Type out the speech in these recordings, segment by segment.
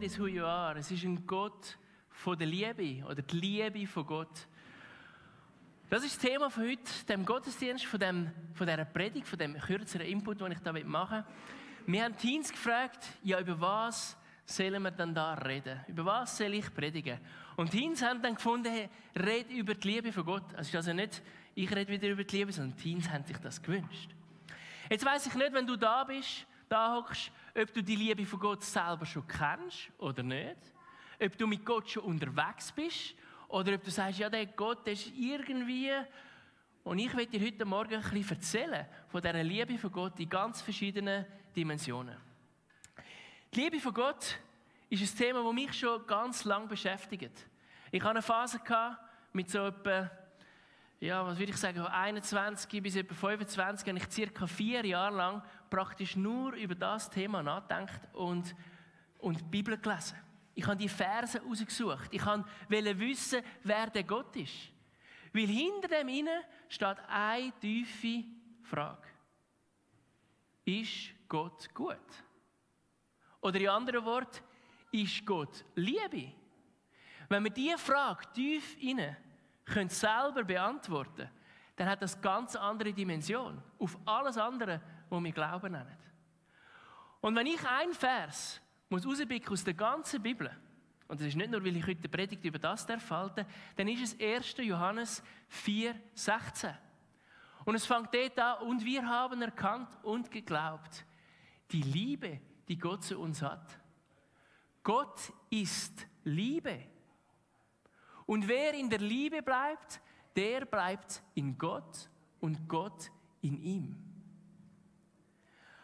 That is who you are. Es ist ein Gott von der Liebe oder die Liebe von Gott. Das ist das Thema von heute, dem Gottesdienst, von, dem, von dieser Predigt, von dem kürzeren Input, den ich da machen will. Wir haben Teens gefragt, ja, über was sollen wir dann da reden? Über was soll ich predigen? Und Teens haben dann gefunden, hey, red über die Liebe von Gott. Also, also nicht, ich rede wieder über die Liebe, sondern Teens haben sich das gewünscht. Jetzt weiß ich nicht, wenn du da bist, da hockst, ob du die Liebe von Gott selber schon kennst oder nicht. Ob du mit Gott schon unterwegs bist oder ob du sagst, ja, der Gott der ist irgendwie. Und ich werde dir heute Morgen ein bisschen erzählen von dieser Liebe von Gott in ganz verschiedenen Dimensionen. Die Liebe von Gott ist ein Thema, das mich schon ganz lange beschäftigt. Ich hatte eine Phase mit so etwa, ja, was würde ich sagen, von 21 bis etwa 25, habe ich circa vier Jahre lang praktisch nur über das Thema nachgedacht und, und die Bibel gelesen. Ich habe die Verse rausgesucht. Ich wollte wissen, wer der Gott ist. Weil hinter dem inne steht eine tiefe Frage. Ist Gott gut? Oder in anderen Worten, ist Gott Liebe? Wenn wir diese Frage tief inne können selber beantworten, dann hat das ganz andere Dimension auf alles andere, was wir Glauben nennen. Und wenn ich ein Vers muss aus der ganzen Bibel, und das ist nicht nur, weil ich heute die Predigt über das erfalte, dann ist es 1. Johannes 4, 16. Und es fängt dort an, und wir haben erkannt und geglaubt, die Liebe, die Gott zu uns hat. Gott ist Liebe. Und wer in der Liebe bleibt, der bleibt in Gott und Gott in ihm.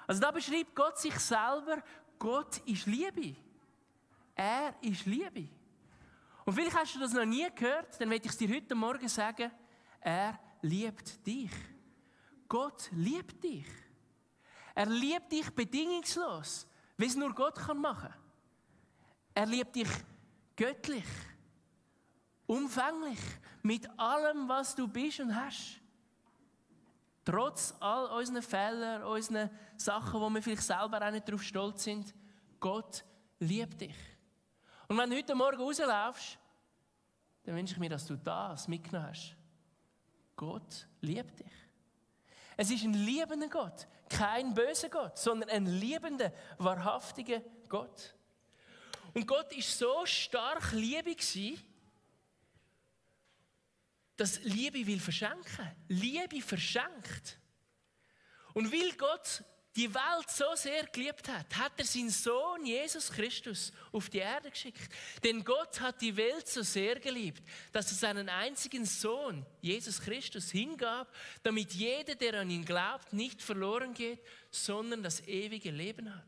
Also da beschreibt Gott sich selber, Gott ist Liebe. Er ist Liebe. Und vielleicht hast du das noch nie gehört, dann werde ich es dir heute Morgen sagen, er liebt dich. Gott liebt dich. Er liebt dich bedingungslos, wie es nur Gott kann machen. Er liebt dich göttlich, umfänglich, mit allem, was du bist und hast. Trotz all unseren Fehlern, unseren Sachen, wo wir vielleicht selber auch nicht darauf stolz sind, Gott liebt dich. Und wenn du heute Morgen rauslaufst, dann wünsche ich mir, dass du das mitgenommen hast. Gott liebt dich. Es ist ein liebender Gott, kein böser Gott, sondern ein liebender, wahrhaftiger Gott. Und Gott ist so stark Liebe gewesen, dass Liebe will verschenken. Liebe verschenkt. Und weil Gott die Welt so sehr geliebt hat, hat er seinen Sohn Jesus Christus auf die Erde geschickt. Denn Gott hat die Welt so sehr geliebt, dass er seinen einzigen Sohn, Jesus Christus, hingab, damit jeder, der an ihn glaubt, nicht verloren geht, sondern das ewige Leben hat.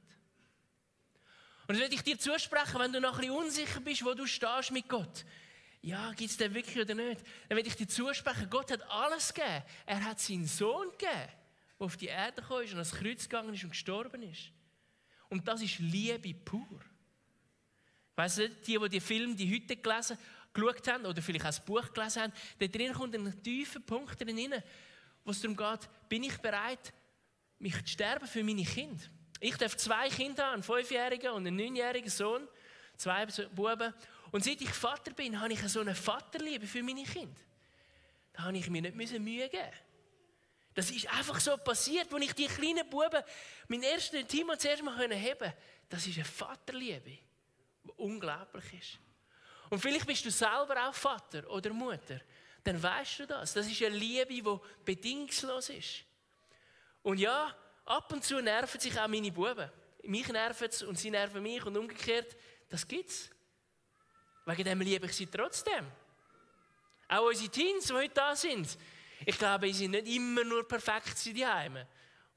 Und das werde ich dir zusprechen, wenn du noch ein bisschen unsicher bist, wo du stehst mit Gott. Ja, gibt es den wirklich oder nicht? Dann werde ich dir zusprechen, Gott hat alles gegeben. Er hat seinen Sohn gegeben der auf die Erde gekommen ist und ans Kreuz gegangen ist und gestorben ist. Und das ist Liebe pur. Weiss nicht, die, die die Film, die heute gelesen, geschaut haben oder vielleicht auch das Buch gelesen haben, da drin kommt ein tiefer Punkt drin, wo es darum geht, bin ich bereit, mich zu sterben für meine Kinder? Ich darf zwei Kinder haben, einen fünfjährigen und einen neunjährigen Sohn, zwei Buben. Und seit ich Vater bin, habe ich so eine Vaterliebe für meine Kinder. Da habe ich mir nicht Mühe geben das ist einfach so passiert, als ich die kleinen Buben, meinen ersten Timo zuerst mal heben konnte. Das ist eine Vaterliebe, die unglaublich ist. Und vielleicht bist du selber auch Vater oder Mutter. Dann weißt du das. Das ist eine Liebe, die bedingungslos ist. Und ja, ab und zu nerven sich auch meine Buben. Mich nerven sie und sie nerven mich und umgekehrt. Das gibt's. Wegen dem liebe ich sie trotzdem. Auch unsere Teens, die heute da sind, ich glaube, sie sind nicht immer nur perfekt die Heime.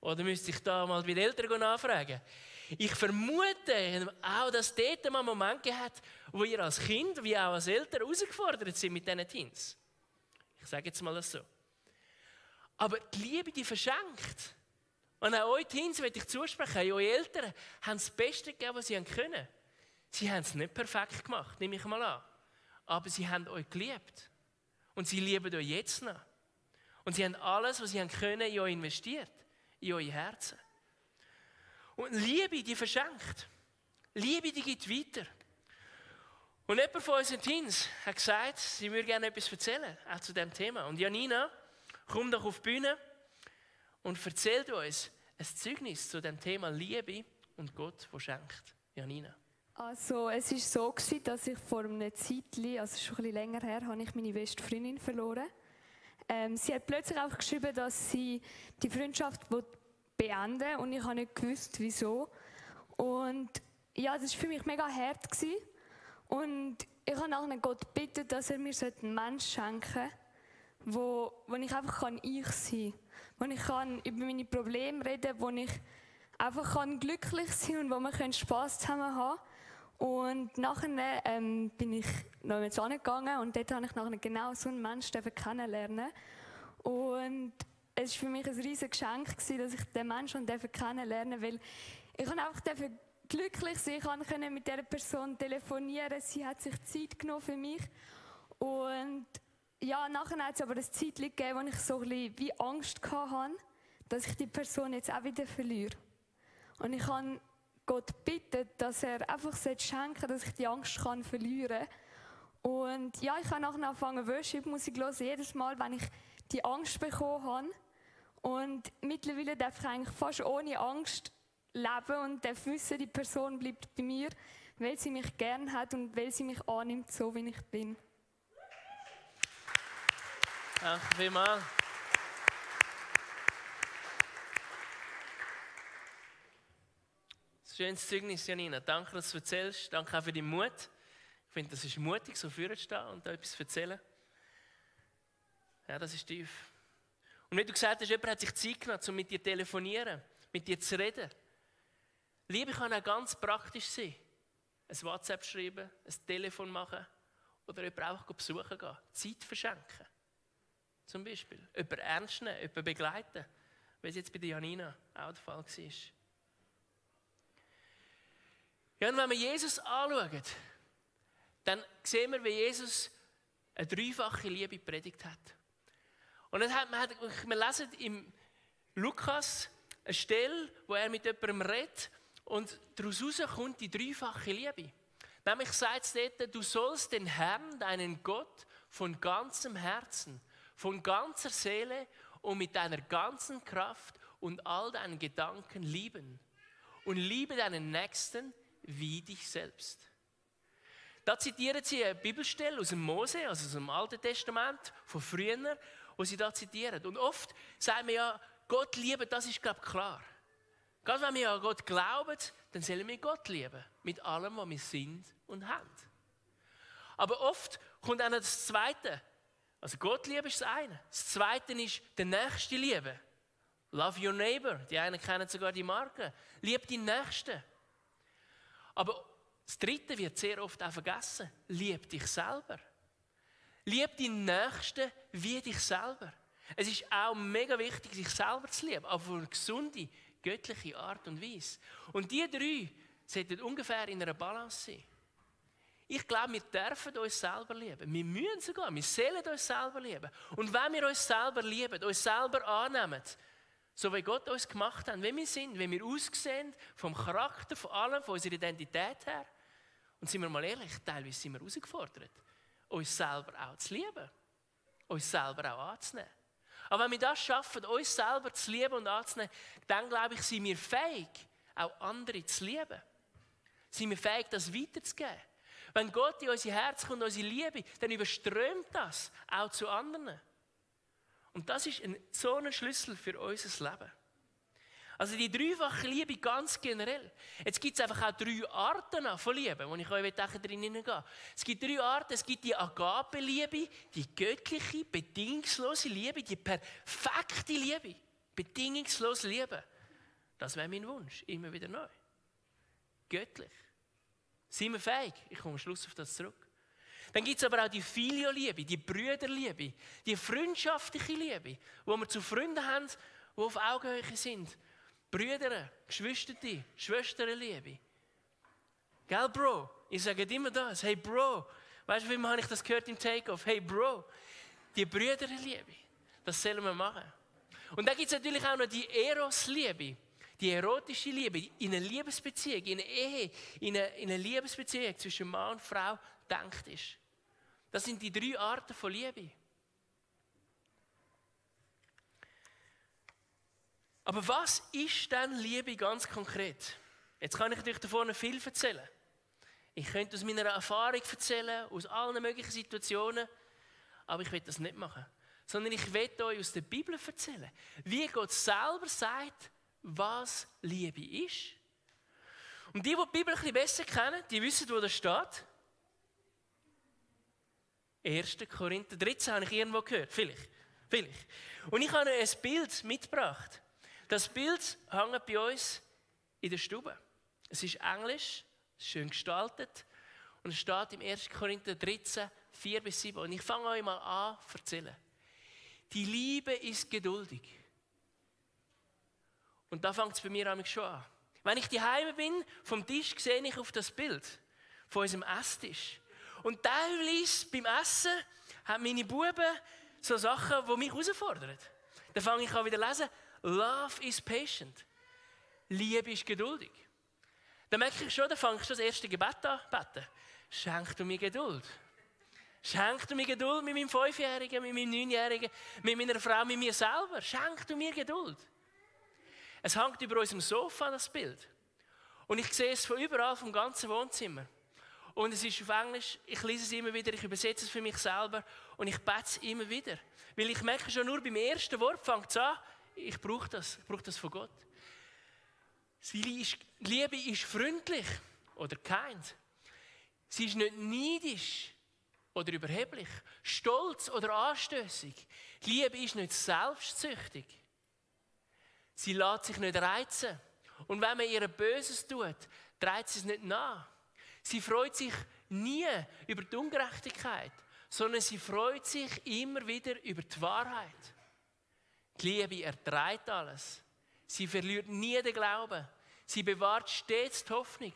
Oder müsste ich da mal bei den Eltern nachfragen? Ich vermute auch, dass dort mal einen Moment hat, wo ihr als Kind wie auch als Eltern herausgefordert sind mit diesen Teens. Ich sage jetzt mal das so. Aber die Liebe, die verschenkt. Und auch euch Teens will ich zusprechen, eure Eltern haben das Beste gegeben, was sie können. Sie haben es nicht perfekt gemacht, nehme ich mal an. Aber sie haben euch geliebt. Und sie lieben euch jetzt noch. Und sie haben alles, was sie haben können, in euch investiert, in euer Herzen. Und Liebe, die verschenkt. Liebe, die geht weiter. Und jemand von unseren Teens hat gesagt, sie würde gerne etwas erzählen, auch zu diesem Thema. Und Janina, komm doch auf die Bühne und erzählt uns ein Zeugnis zu dem Thema Liebe und Gott, wo schenkt. Janina. Also es war so, gewesen, dass ich vor einer Zeit, also schon ein bisschen länger her, habe ich meine beste Freundin verloren. Ähm, sie hat plötzlich auch geschrieben, dass sie die Freundschaft beenden und ich habe nicht gewusst, wieso. Und ja, das war für mich mega hart. Gewesen. Und ich habe nachher Gott gebeten, dass er mir einen Menschen schenken kann, wo, wo ich einfach kann ich sein kann. Wo ich kann über meine Probleme reden kann, wo ich einfach kann glücklich sein und wo wir Spass zusammen haben Und nachher ähm, bin ich noch mit gegangen und dort habe ich nachher genau so einen Menschen kennenlernen Und es war für mich ein riesiges Geschenk, dass ich den Menschen kennenlernen durfte, weil ich einfach glücklich sein. Ich konnte mit dieser Person telefonieren. Sie hat sich Zeit genommen für mich. Und ja, nachher hat es aber ein Zeit gegeben, wo ich so ein wie Angst hatte, dass ich die Person jetzt auch wieder verliere. Und ich habe Gott bitten, dass er einfach schenken dass ich die Angst kann verlieren. Und ja, ich habe nachher angefangen, Worship-Musik hören, jedes Mal, wenn ich die Angst bekommen habe. Und mittlerweile darf ich eigentlich fast ohne Angst leben und darf wissen, die Person bleibt bei mir, weil sie mich gern hat und weil sie mich annimmt, so wie ich bin. Danke vielmals. Schönes Zeugnis, Janina. Danke, dass du erzählst. Danke auch für deinen Mut. Ich finde, das ist mutig, so vorne zu stehen und da etwas zu erzählen. Ja, das ist tief. Und wie du gesagt hast, jemand hat sich Zeit genommen, um mit dir zu telefonieren, mit dir zu reden. Liebe kann auch ganz praktisch sein. Ein WhatsApp schreiben, ein Telefon machen oder jemanden auch besuchen gehen. Zeit verschenken. Zum Beispiel. Jemanden ernst nehmen, jemanden begleiten. Wie es jetzt bei der Janina auch der Fall war. Ja, und wenn wir Jesus anschauen, dann sehen wir, wie Jesus eine dreifache Liebe predigt hat. Und hat man, wir lesen im Lukas eine Stelle, wo er mit jemandem redet und daraus kommt die dreifache Liebe. Nämlich sagt es dort, du sollst den Herrn, deinen Gott, von ganzem Herzen, von ganzer Seele und mit deiner ganzen Kraft und all deinen Gedanken lieben. Und liebe deinen Nächsten wie dich selbst. Da zitieren sie eine Bibelstelle aus dem Mose, also aus dem Alten Testament, von früher, wo sie da zitieren. Und oft sagen wir ja, Gott lieben, das ist, glaube ich, klar. Gerade wenn wir an Gott glauben, dann sollen wir Gott lieben. Mit allem, was wir sind und haben. Aber oft kommt auch noch das Zweite. Also Gott lieben ist das eine. Das Zweite ist der nächste Liebe. Love your neighbor. Die einen kennen sogar die Marke. Lieb die Nächsten. Aber das Dritte wird sehr oft auch vergessen. Lieb dich selber. Lieb deinen Nächsten wie dich selber. Es ist auch mega wichtig, sich selber zu lieben, aber auf eine gesunde, göttliche Art und Weise. Und die drei sollten ungefähr in einer Balance sein. Ich glaube, wir dürfen uns selber lieben. Wir müssen sogar, wir sollen uns selber lieben. Und wenn wir uns selber lieben, uns selber annehmen, so wie Gott uns gemacht hat, wie wir sind, wie wir aussehen, vom Charakter, von allem, von unserer Identität her, und sind wir mal ehrlich, teilweise sind wir herausgefordert, uns selber auch zu lieben, uns selber auch anzunehmen. Aber wenn wir das schaffen, uns selber zu lieben und anzunehmen, dann glaube ich, sind wir fähig, auch andere zu lieben. Sind wir fähig, das weiterzugeben. Wenn Gott in unser Herz kommt, unsere Liebe, dann überströmt das auch zu anderen. Und das ist ein, so ein Schlüssel für unser Leben. Also die dreifache Liebe ganz generell. Jetzt gibt es einfach auch drei Arten von Liebe, wo ich euch drin hineingehe. Es gibt drei Arten. Es gibt die Agape-Liebe, die göttliche, bedingungslose Liebe, die perfekte Liebe. Bedingungslose Liebe. Das wäre mein Wunsch, immer wieder neu. Göttlich. Sind wir fähig? Ich komme am Schluss auf das zurück. Dann gibt es aber auch die Filio-Liebe, die Brüderliebe, die freundschaftliche Liebe, wo wir zu Freunden haben, die auf Augenhöhe sind Brüder, Geschwister, Schwesterliebe. Gell, Bro? Ich sage immer das. Hey, Bro. Weißt du, wie habe ich das gehört im Takeoff? Hey, Bro. Die Brüderliebe. Das sollen wir machen. Und dann gibt es natürlich auch noch die Eros-Liebe. die erotische Liebe, in einer Liebesbeziehung, in einer Ehe, in einer, in einer Liebesbeziehung zwischen Mann und Frau denkt ist. Das sind die drei Arten von Liebe. Aber was ist denn Liebe ganz konkret? Jetzt kann ich natürlich davon viel erzählen. Ich könnte aus meiner Erfahrung erzählen, aus allen möglichen Situationen, aber ich will das nicht machen. Sondern ich will euch aus der Bibel erzählen, wie Gott selber sagt, was Liebe ist. Und die, die die Bibel ein bisschen besser kennen, die wissen, wo das steht. 1. Korinther 13 habe ich irgendwo gehört. Vielleicht. Vielleicht. Und ich habe ein Bild mitgebracht. Das Bild hängt bei uns in der Stube. Es ist englisch, schön gestaltet und es steht im 1. Korinther 13, 4 bis 7. Und ich fange euch mal an zu erzählen. Die Liebe ist geduldig. Und da fängt es bei mir schon an. Wenn ich daheim bin, vom Tisch sehe ich auf das Bild von unserem Esstisch. Und teilweise beim Essen haben meine Buben so Sachen, die mich herausfordern. Dann fange ich an wieder lesen. Love is patient. Liebe ist geduldig. Dann merke ich schon, dann fange ich schon das erste Gebet an beten. Schenk du mir Geduld. Schenk du mir Geduld mit meinem Fünfjährigen, mit meinem Neunjährigen, mit meiner Frau, mit mir selber. Schenk du mir Geduld. Es hängt über unserem Sofa, das Bild. Und ich sehe es von überall, vom ganzen Wohnzimmer. Und es ist auf Englisch, ich lese es immer wieder, ich übersetze es für mich selber und ich bete es immer wieder. Weil ich merke schon nur beim ersten Wort fängt es an, ich brauche das, ich brauche das von Gott. Liebe ist freundlich oder kind. Sie ist nicht neidisch oder überheblich, stolz oder anstößig. Liebe ist nicht selbstsüchtig. Sie lässt sich nicht reizen. Und wenn man ihr Böses tut, dreht sie es nicht nach. Sie freut sich nie über die Ungerechtigkeit, sondern sie freut sich immer wieder über die Wahrheit. Die Liebe erträgt alles. Sie verliert nie den Glauben. Sie bewahrt stets die Hoffnung.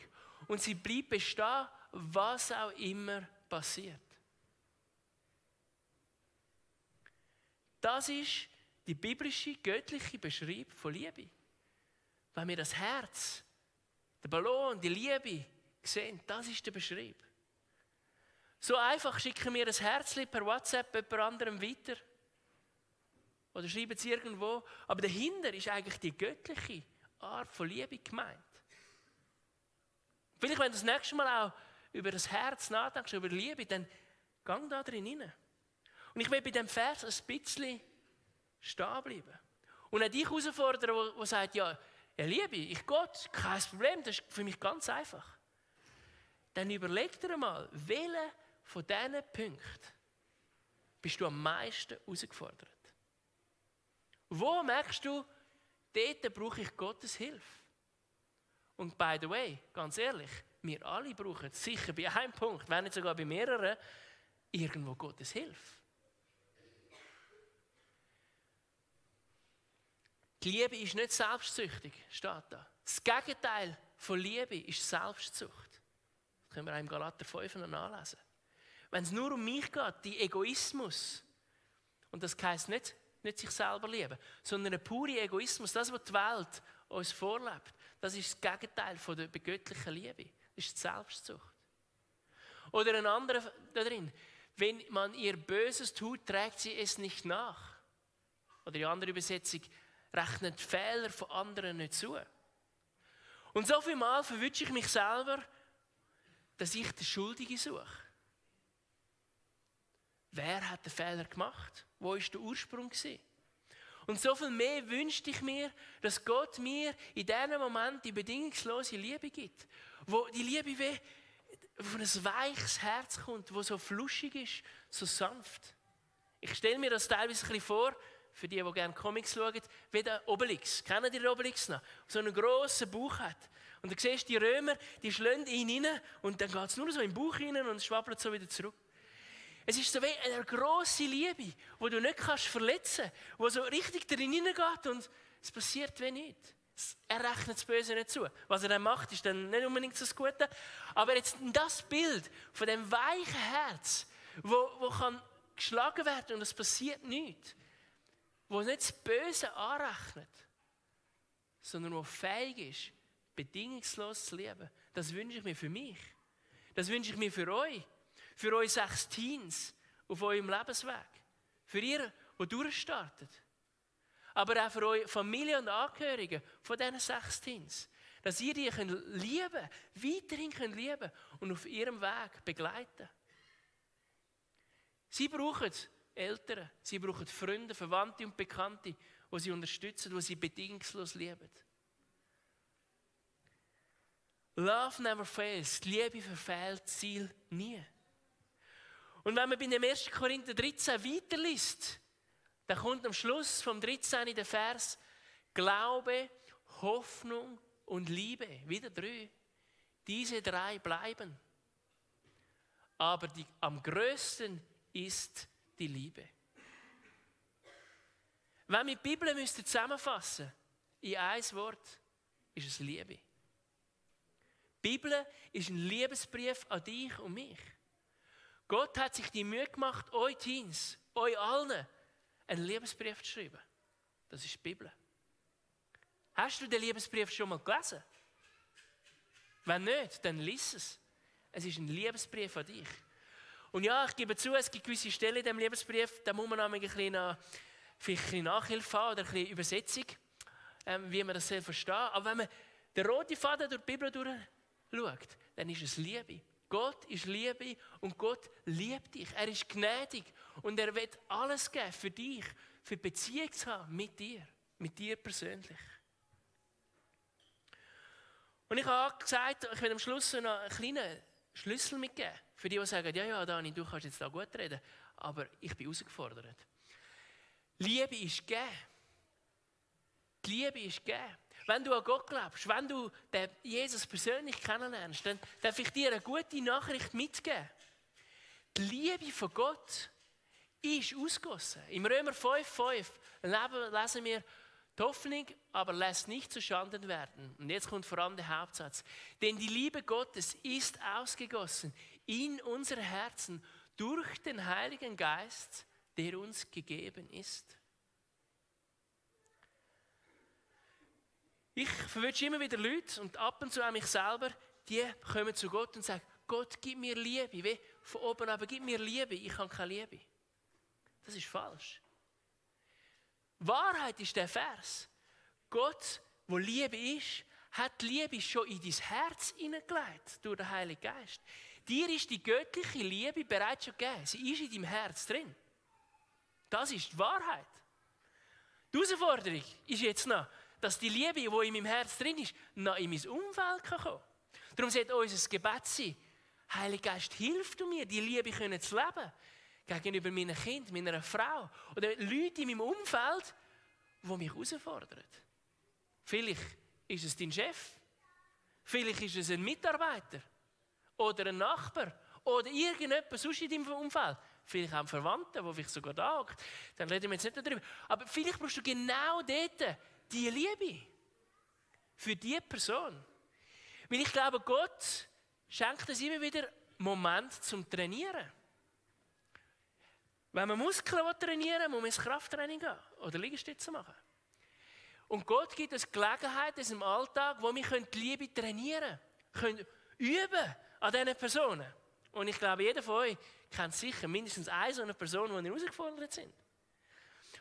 Und sie bleibt bestehen, was auch immer passiert. Das ist die biblische, göttliche Beschreibung von Liebe. Wenn wir das Herz, den Ballon, die Liebe sehen, das ist der Beschreib. So einfach schicken wir ein Herzchen per WhatsApp jemand anderem weiter. Oder schreiben es irgendwo. Aber dahinter ist eigentlich die göttliche Art von Liebe gemeint. Vielleicht, wenn du das nächste Mal auch über das Herz nachdenkst, über Liebe, dann gang da drin rein. Und ich will bei dem Vers ein bisschen stehen bleiben. Und auch dich herausfordern, der sagt, ja, ja, Liebe, ich Gott, kein Problem, das ist für mich ganz einfach. Dann überleg dir mal, welche von diesen Punkten bist du am meisten herausgefordert? Wo merkst du, dort brauche ich Gottes Hilfe? Und by the way, ganz ehrlich, wir alle brauchen sicher bei einem Punkt, wenn nicht sogar bei mehreren, irgendwo Gottes Hilfe. Die Liebe ist nicht selbstsüchtig, steht da. Das Gegenteil von Liebe ist Selbstsucht. Können wir auch im Galater 5 noch nachlesen. Wenn es nur um mich geht, die Egoismus, und das heisst nicht, nicht sich selber lieben, sondern ein purer Egoismus, das, was die Welt uns vorlebt, das ist das Gegenteil von der begöttlichen Liebe. Das ist die Selbstsucht. Oder ein anderer da drin. Wenn man ihr Böses tut, trägt sie es nicht nach. Oder die andere Übersetzung, rechnet Fehler von anderen nicht zu. Und so viel Mal verwünsche ich mich selber, dass ich den Schuldigen suche. Wer hat den Fehler gemacht? Wo ist der Ursprung gewesen? Und so viel mehr wünschte ich mir, dass Gott mir in diesem Moment die bedingungslose Liebe gibt. Wo die Liebe wie von ein weiches Herz kommt, wo so fluschig ist, so sanft. Ich stelle mir das teilweise ein bisschen vor, für die, die gerne Comics schauen, wie der Obelix. Kennen die den Obelix noch? So einen grossen Bauch hat. Und du siehst die Römer, die schlagen ihn rein und dann geht es nur so den Bauch rein und schwabbelt so wieder zurück. Es ist so wie eine grosse Liebe, die du nicht kannst verletzen die so richtig darin hineingeht und es passiert wie nichts. Er rechnet das Böse nicht zu. Was er dann macht, ist dann nicht unbedingt das Gute. Aber jetzt das Bild von dem weichen Herz, wo, wo kann geschlagen werden und es passiert nichts wo nicht das Böse anrechnet, sondern der fähig ist, bedingungslos zu lieben. Das wünsche ich mir für mich. Das wünsche ich mir für euch. Für euch sechs Teens auf eurem Lebensweg. Für ihr, die durchstartet. Aber auch für eure Familie und Angehörige von diesen sechs Teens. Dass ihr die könnt lieben weiterhin könnt lieben und auf ihrem Weg begleiten. Sie brauchen Eltern, sie brauchen Freunde, Verwandte und Bekannte, die sie unterstützen, die sie bedingungslos lieben. Love never fails. Liebe verfehlt Ziel nie. Und wenn man bei dem 1. Korinther 13 weiterliest, dann kommt am Schluss vom 13 der Vers Glaube, Hoffnung und Liebe. Wieder drei. Diese drei bleiben. Aber die, am größten ist die Liebe. Wenn wir die Bibel zusammenfassen in ein Wort, ist es Liebe. Bibel ist ein Liebesbrief an dich und mich. Gott hat sich die Mühe gemacht, euch Teens, euch allen, einen Liebesbrief zu schreiben. Das ist die Bibel. Hast du den Liebesbrief schon mal gelesen? Wenn nicht, dann lies es. Es ist ein Liebesbrief an dich. Und ja, ich gebe zu, es gibt gewisse Stellen in diesem Liebesbrief, da muss man ein bisschen, vielleicht ein Nachhilfe haben oder ein bisschen Übersetzung, ähm, wie man das selber versteht. Aber wenn man den roten Faden durch die Bibel durch schaut, dann ist es Liebe. Gott ist Liebe und Gott liebt dich. Er ist gnädig und er wird alles geben für dich, für Beziehung zu haben mit dir, mit dir persönlich. Und ich habe gesagt, ich will am Schluss noch einen kleinen Schlüssel mitgeben. Für die, die sagen, ja, ja, Dani, du kannst jetzt da gut reden, aber ich bin herausgefordert. Liebe ist gegeben. Die Liebe ist gegeben. Wenn du an Gott glaubst, wenn du den Jesus persönlich kennenlernst, dann darf ich dir eine gute Nachricht mitgeben. Die Liebe von Gott ist ausgossen. Im Römer 5,5 lesen wir, die Hoffnung aber lässt nicht zu Schanden werden. Und jetzt kommt vor allem der Hauptsatz. Denn die Liebe Gottes ist ausgegossen in unsere Herzen durch den Heiligen Geist, der uns gegeben ist. Ich verwünsche immer wieder Leute und ab und zu auch mich selber, die kommen zu Gott und sagen, Gott, gib mir Liebe. Wie von oben aber gib mir Liebe. Ich habe keine Liebe. Das ist falsch. Wahrheit ist der Vers. Gott, wo Liebe ist, hat Liebe schon in dein Herz hineingelegt durch den Heiligen Geist. Dir ist die göttliche Liebe bereits schon gegeben. Sie ist in deinem Herz drin. Das ist die Wahrheit. Die Herausforderung ist jetzt noch, dass die Liebe, die in meinem Herz drin ist, noch in mein Umfeld kann Darum sollte unser Gebet sein, Heiliger Geist, hilf du mir, die Liebe zu leben. Gegenüber meinem Kind, meiner Frau oder Leuten in meinem Umfeld, die mich herausfordern. Vielleicht ist es dein Chef. Vielleicht ist es ein Mitarbeiter. Oder ein Nachbar. Oder irgendjemand sonst in deinem Umfeld. Vielleicht auch ein Verwandter, der vielleicht sogar da. Dann reden wir jetzt nicht darüber. Aber vielleicht brauchst du genau dort die Liebe für die Person. Weil ich glaube, Gott schenkt uns immer wieder Moment zum Trainieren. Wenn man Muskeln trainieren will, muss man ins Krafttraining gehen oder Liegestütze machen. Und Gott gibt uns Gelegenheit in unserem Alltag, wo wir die Liebe trainieren können, können üben an diesen Personen. Und ich glaube, jeder von euch kennt sicher mindestens eine so eine Person, die herausgefordert sind.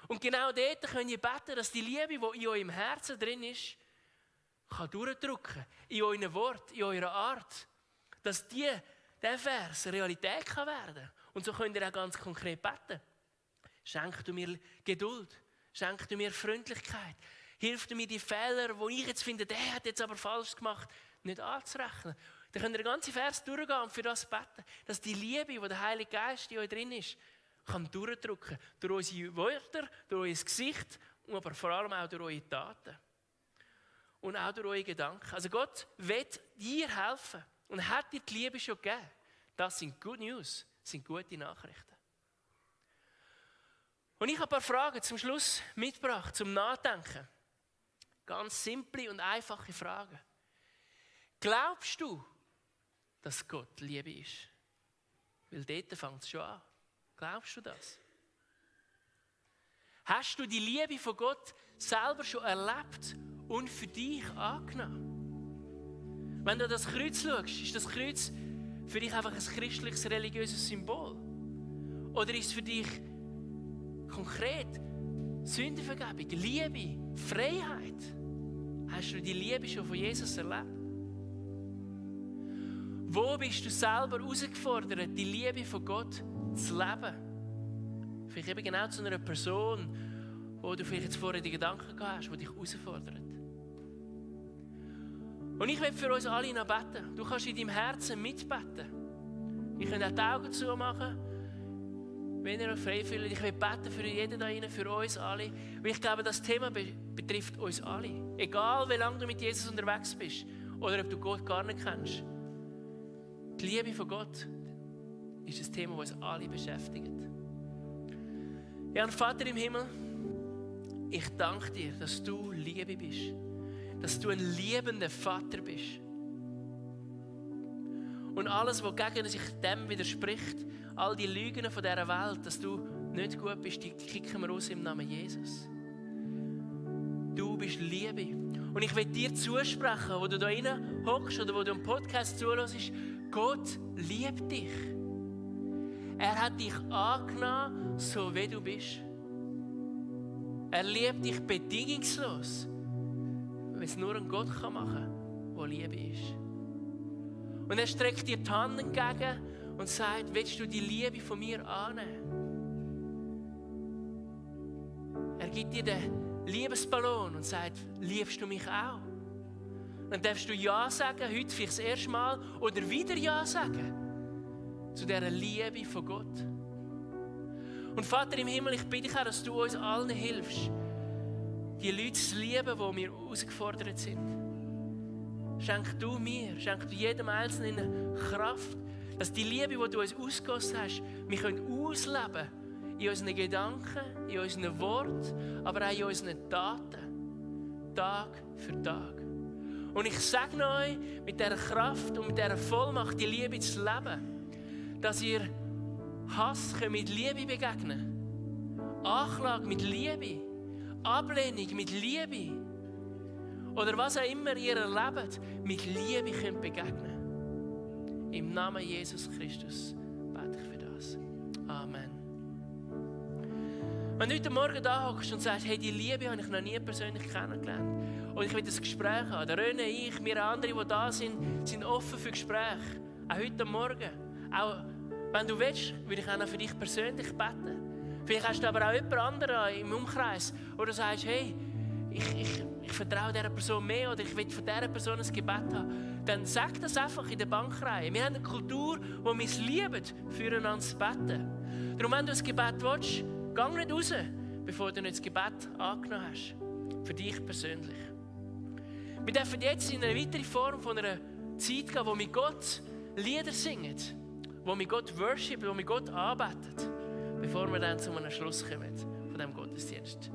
Und genau dort könnt ihr beten, dass die Liebe, die in eurem Herzen drin ist, kann durchdrücken. In euren Wort, in eurer Art. Dass die, der Vers Realität kann werden Und so könnt ihr auch ganz konkret beten. Schenk du mir Geduld. Schenk du mir Freundlichkeit. Hilf du mir die Fehler, wo ich jetzt finde, der hat jetzt aber falsch gemacht, nicht anzurechnen. Dann könnt ihr den ganzen Vers durchgehen und für das beten. Dass die Liebe, die der Heilige Geist in euch drin ist, kann durchdrücken. Durch unsere Wörter, durch unser Gesicht, aber vor allem auch durch eure Taten. Und auch durch eure Gedanken. Also Gott wird dir helfen und hat dir die Liebe schon gegeben. Das sind Good News, sind gute Nachrichten. Und ich habe ein paar Fragen zum Schluss mitgebracht, zum Nachdenken. Ganz simple und einfache Fragen. Glaubst du, dass Gott Liebe ist? Weil dort fängt es schon an. Glaubst du das? Hast du die Liebe von Gott selber schon erlebt und für dich angenommen. Wenn du das Kreuz schaust, ist das Kreuz für dich einfach ein christliches, religiöses Symbol? Oder ist es für dich konkret Sündenvergebung, Liebe, Freiheit? Hast du die Liebe schon von Jesus erlebt? Wo bist du selber herausgefordert, die Liebe von Gott zu leben? Vielleicht eben genau zu einer Person, wo du vielleicht jetzt vorher die Gedanken gehabt hast, die dich herausfordert. Und ich will für uns alle noch beten. Du kannst in deinem Herzen mitbeten. Ich kann auch die Augen zumachen, wenn ihr euch frei fühlt. Ich will beten für jeden da rein, für uns alle. Weil ich glaube, das Thema betrifft uns alle. Egal, wie lange du mit Jesus unterwegs bist oder ob du Gott gar nicht kennst. Die Liebe von Gott ist das Thema, das uns alle beschäftigt. Ja, Vater im Himmel, ich danke dir, dass du Liebe bist. Dass du ein liebender Vater bist. Und alles, was gegen sich dem widerspricht, all die Lügen von dieser Welt, dass du nicht gut bist, die kicken wir raus im Namen Jesus. Du bist Liebe. Und ich will dir zusprechen, wo du da rein hockst oder wo du im Podcast zuhörst, Gott liebt dich. Er hat dich angenommen, so wie du bist. Er liebt dich bedingungslos, weil es nur ein Gott kann machen kann, der Liebe ist. Und er streckt dir die Hand entgegen und sagt, willst du die Liebe von mir annehmen? Er gibt dir den Liebesballon und sagt, liebst du mich auch? Dann darfst du Ja sagen, heute vielleicht das erste Mal, oder wieder Ja sagen zu dieser Liebe von Gott. Und Vater im Himmel, ich bitte dich dass du uns allen hilfst, die Leute zu lieben, die wir herausgefordert sind. Schenk du mir, schenk du jedem Einzelnen Kraft, dass die Liebe, die du uns ausgegossen hast, wir können ausleben in unseren Gedanken, in unseren Worten, aber auch in unseren Taten. Tag für Tag. Und ich sage euch, mit dieser Kraft und mit dieser Vollmacht, die Liebe zu leben, dass ihr Hass mit Liebe begegnen Anklage mit Liebe. Ablehnung mit Liebe. Oder was auch immer ihr erlebt, mit Liebe könnt begegnen. Im Namen Jesus Christus bete ich für das. Amen. Wenn du heute Morgen da hockst und sagst, hey, die Liebe habe ich noch nie persönlich kennengelernt und ich will das Gespräch haben, der René, ich, wir andere, die da sind, sind offen für Gespräche. Auch heute Morgen. Auch wenn du willst, würde ich auch für dich persönlich beten. Vielleicht hast du aber auch jemand anderen im Umkreis, wo du sagst, hey, ich, ich, ich vertraue dieser Person mehr oder ich will von dieser Person ein Gebet haben. Dann sag das einfach in der Bankreihe. Wir haben eine Kultur, wo wir es lieben, füreinander zu beten. Darum, wenn du ein Gebet willst, geh nicht raus, bevor du nicht das Gebet angenommen hast. Für dich persönlich. Wir dürfen jetzt in eine weitere Form von einer Zeit gehen, wo wir Gott Lieder singen wo wir Gott worshipen, wo wir Gott anbeten, bevor wir dann zu einem Schluss kommen von diesem Gottesdienst.